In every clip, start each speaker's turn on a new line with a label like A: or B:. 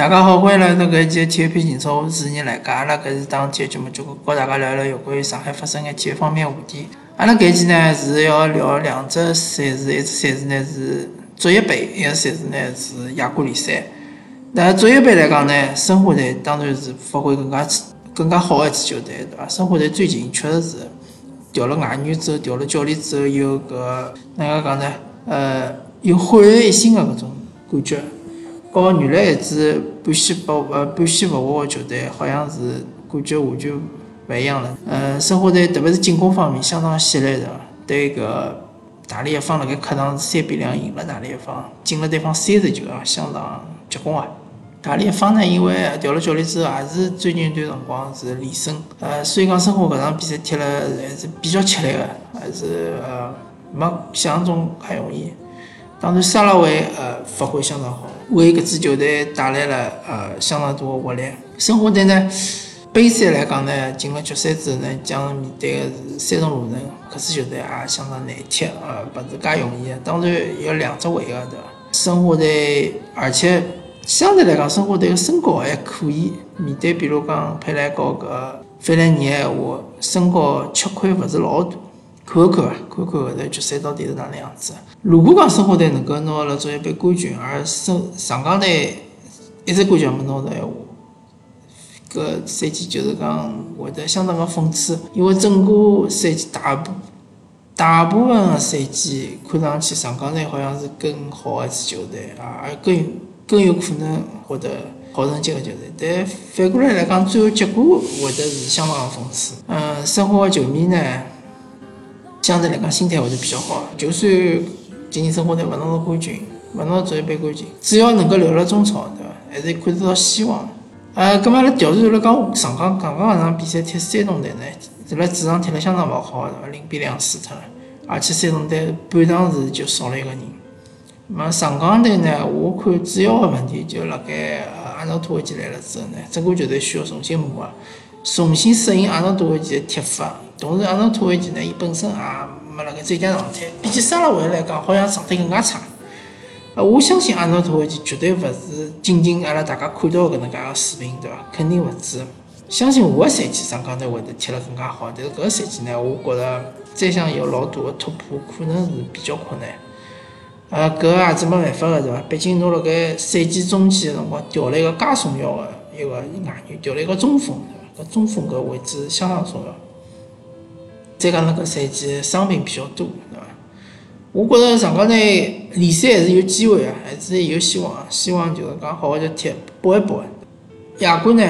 A: 大家好，欢迎来到搿一期体育篇情操，我是主持人来家。阿拉搿是当体育节目，就和大家聊聊有关于上海发生的体育方面话题。阿拉搿一期呢是要聊两只赛事，一只赛事呢是足协杯，一个赛事呢是亚冠联赛。那足协杯来讲呢，申花队当然是发挥更加更加好的一支球队，对伐？申花队最近确实是调了外援之后，调了教练之后，有搿哪能讲呢？呃，有焕然一新的搿种感觉。和原来一支半死不呃半死不活的球队，好像是感觉完全勿一样了。呃，申花队特别是进攻方面相当犀利的，对搿大连一方辣盖客场三比两赢了大连一方，进了对方三十球啊，相当结棍啊！大连一方呢，因为调了教练之后，也是最近一段辰光是连胜，呃，所以讲申花搿场比赛踢了还是比较吃力的，还是呃没想象中还容易。当然，沙拉维呃发挥相当好。为搿支球队带来了呃相当多的活力。申花队呢，杯赛来讲呢，进了决赛之后呢，将面对的是三重鲁能，搿支球队也相当难踢，呃，勿是介容易的。当然有两只回合对伐？申花队，而且相对来讲，申花队的身高还可以。面对比如讲佩莱高搿费莱尼闲话，身高吃亏勿是老大。看看啊，看看后头决赛到底是哪能样子。如果讲申花队能够拿了足协杯冠军，而申上港队一直冠军没拿到闲话，搿赛季就是讲会得相当个讽刺。因为整个赛季大部大部分个赛季看上去上港队好像是更好一支球队啊，而更更有可能获得好成绩个球队。但反过来来讲，最后结果会得是相当个讽刺。嗯，申花个球迷呢？相对来讲，心态会是比较好。就算今年申花队勿拿到冠军，勿拿到足协杯冠军，只要能够留辣中超，对伐？还是看得到希望。呃，咁阿拉调转来讲，上港刚刚搿场比赛踢山东队呢，是辣主场踢了相当勿好，对伐？零比两输脱了，而且山东队半场时就少了一个人。咁上港队呢，我看主要个问题就辣盖阿诺托维奇来了之后呢，整个球队需要重新磨合，重新适应阿诺托维奇的踢法。同时，阿诺托维奇呢，伊本身也没辣盖最佳状态，比起沙拉维来讲，好像状态更加差。呃，我相信阿诺托维奇绝对勿是仅仅阿拉大家看到搿能介个水平，对伐？肯定勿止。相信下个赛季上港队会得踢了更加好，但是搿个赛季呢，我觉着再想有老大个突破，可能是比较困难。呃，搿个也是没办法个，对伐？毕竟侬辣盖赛季中期个辰光调了一个介重要个一个外援，调了一个中锋，对伐？搿中锋搿位置相当重要。再讲那个赛季伤病比较多，对伐？我觉着上港队联赛还是有机会啊，还是有希望。希望就是讲好好就踢，搏一搏。亚冠呢，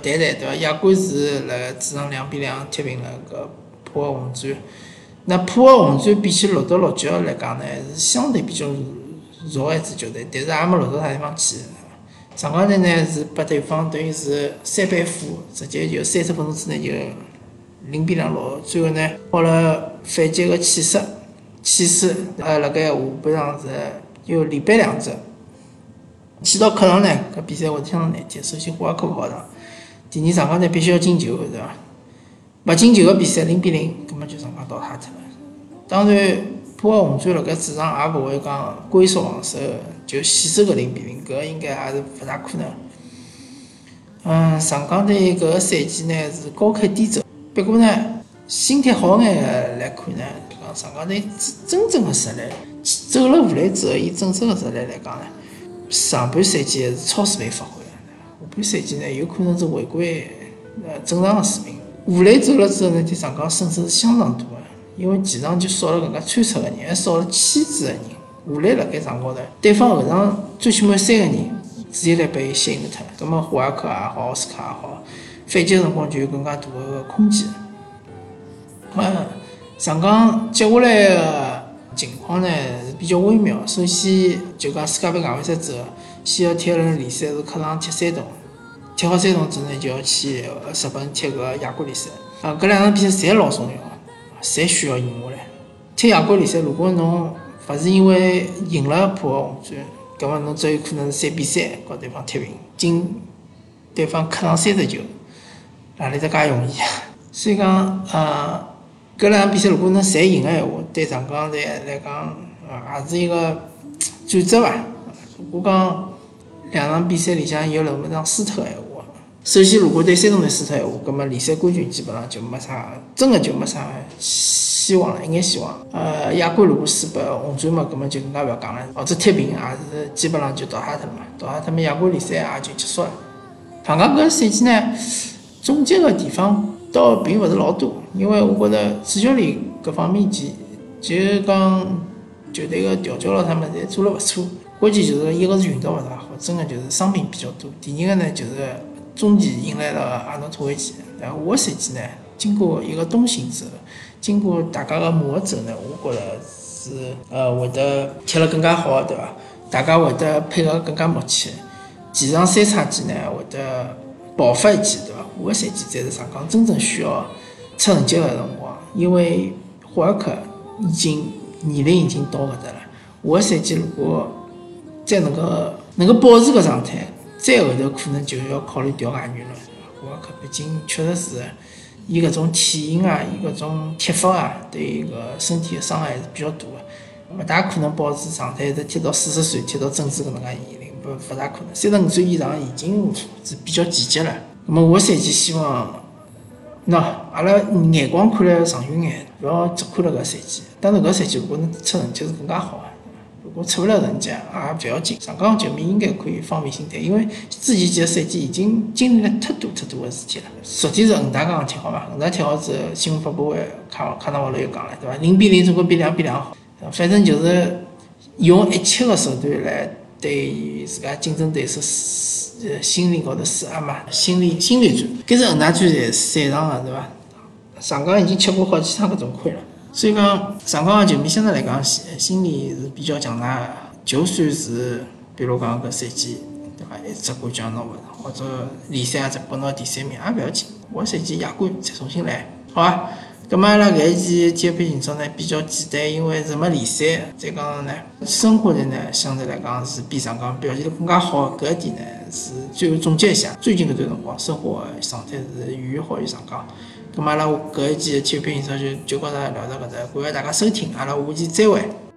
A: 谈谈对伐？亚冠是辣主场两比两踢平了搿浦和红钻。那浦和红钻比起鹿岛鹿角来讲呢，是相对比较弱一支球队，但是也没落到啥地方去。上港队呢是拨对方等于是三板斧，直接就三十分钟之内就。零比两落后，最后呢，抱了反击个气势，气势，呃，辣盖下半场是又连扳两只。去到客场呢，搿比赛会相当难踢。首先，华科客场，第二，上港队必须要进球，对伐？勿进球个比赛零比零，搿么就上港淘汰脱了。当然，浦和红砖辣盖主场也勿会讲龟缩防守，就死守搿零比零，搿应该也是勿大可能。嗯，上港队搿个赛季呢是高开低走。不过呢，心态好眼来看呢，讲上港队真正的实力，走了无来之后，以真正的实力来讲呢，上半赛季是超水平发挥，下半赛季呢有可能是回归呃正常的水平。吴磊走了之后呢，对上港损失是相当大的，因为前场就少了搿个穿插的人，还少了牵制的人。吴磊辣盖场高头，对方后场最起码三个人直接来被伊吸引脱了，葛末胡尔克也好，奥斯卡也好。反击辰光就有更加大个空间。么上港接下来个情况呢是比较微妙。首先就讲世界杯外围赛之后，先要踢一轮联赛是客场踢山东，踢好山东之后呢就要去日本踢个亚冠联赛。啊，搿两场比赛侪老重要，侪需要赢下来。踢亚冠联赛，如果侬勿是因为赢了浦和红钻，搿么侬只有可能是三比三和对方踢平，进对方客场三十球。哪里只介容易啊？所以讲，呃，搿两场比赛如果能侪赢个闲话，对上港队来讲，呃，也是一个转折伐。如果讲两场比赛里向有两场输脱个闲话。首先，如果对山东队输脱个闲话，葛末联赛冠军基本上就没啥，真个就没啥希望了，一眼希望。呃，亚冠如果输拨红钻嘛，葛末就更加勿要讲了。或者踢平也是基本上就倒下脱了嘛，倒下脱么亚冠联赛也就结束了。唐江搿赛季呢，总结个地方倒并勿是老多，因为我觉着主教练搿方面其就讲球队个调教咯，他们侪做了勿错。关键就是一个是运道勿大好，真个就是伤病比较多。第二个呢，就是中期迎来了阿诺托维奇。然后下个赛季呢，经过一个冬训之后，经过大家个磨合之后呢，我觉着是呃会得踢了更加好，对伐？大家会得配合更加默契。前场三叉戟呢会得爆发一记，对伐？下个赛季才是上港真正需要出成绩个辰光，因为霍尔克已经年龄已经到搿搭了。下个赛季如果再能够能够保持搿状态，再后头可能就要考虑调外援了。霍尔克毕竟确实是，伊搿种体型啊，伊搿种踢法啊，对伊个身体个伤害还是比较大个，勿大可能保持状态一直踢到四十岁，踢到正治搿能介年龄，勿勿大可能。三十五岁以上已经是比较奇迹了。那么下赛季希望，喏，阿拉眼光看来长远眼，勿要只看了搿赛季。当然搿赛季如果能出成绩是更加好。如果出不了成绩，也勿要紧。上港球迷应该可以放平心态，因为之前几个赛季已经经历了。太多太多的事体了。昨天是恒大刚刚踢好嘛，恒大踢好之后，新闻发布会看看到网络又讲了，对伐？零比零总归比两比两好。反正就是用一切的手段来对于自家竞争对手施呃心理高头施压嘛，心理心理战。搿是恒大队在赛场个，对伐？上港已经吃过好几趟搿种亏了。所以讲，上港个球迷相对来讲心心理是比较强大个。就算是比如讲搿赛季，对伐？一只冠军拿勿着，或者联赛也只拨拿第三名，也勿要紧。下赛季亚冠再重新来，好伐？葛末阿拉搿一期体育篇情操呢比较简单，因为是没联赛。再讲呢，申花队呢相对来讲是比上港表现得更加好。搿一点呢是最后总结一下，最近搿段辰光生活状态是远远好于上港。咁阿拉搿一期的体育频道就就告大家聊到搿搭，感谢大家收听，阿拉下期再会。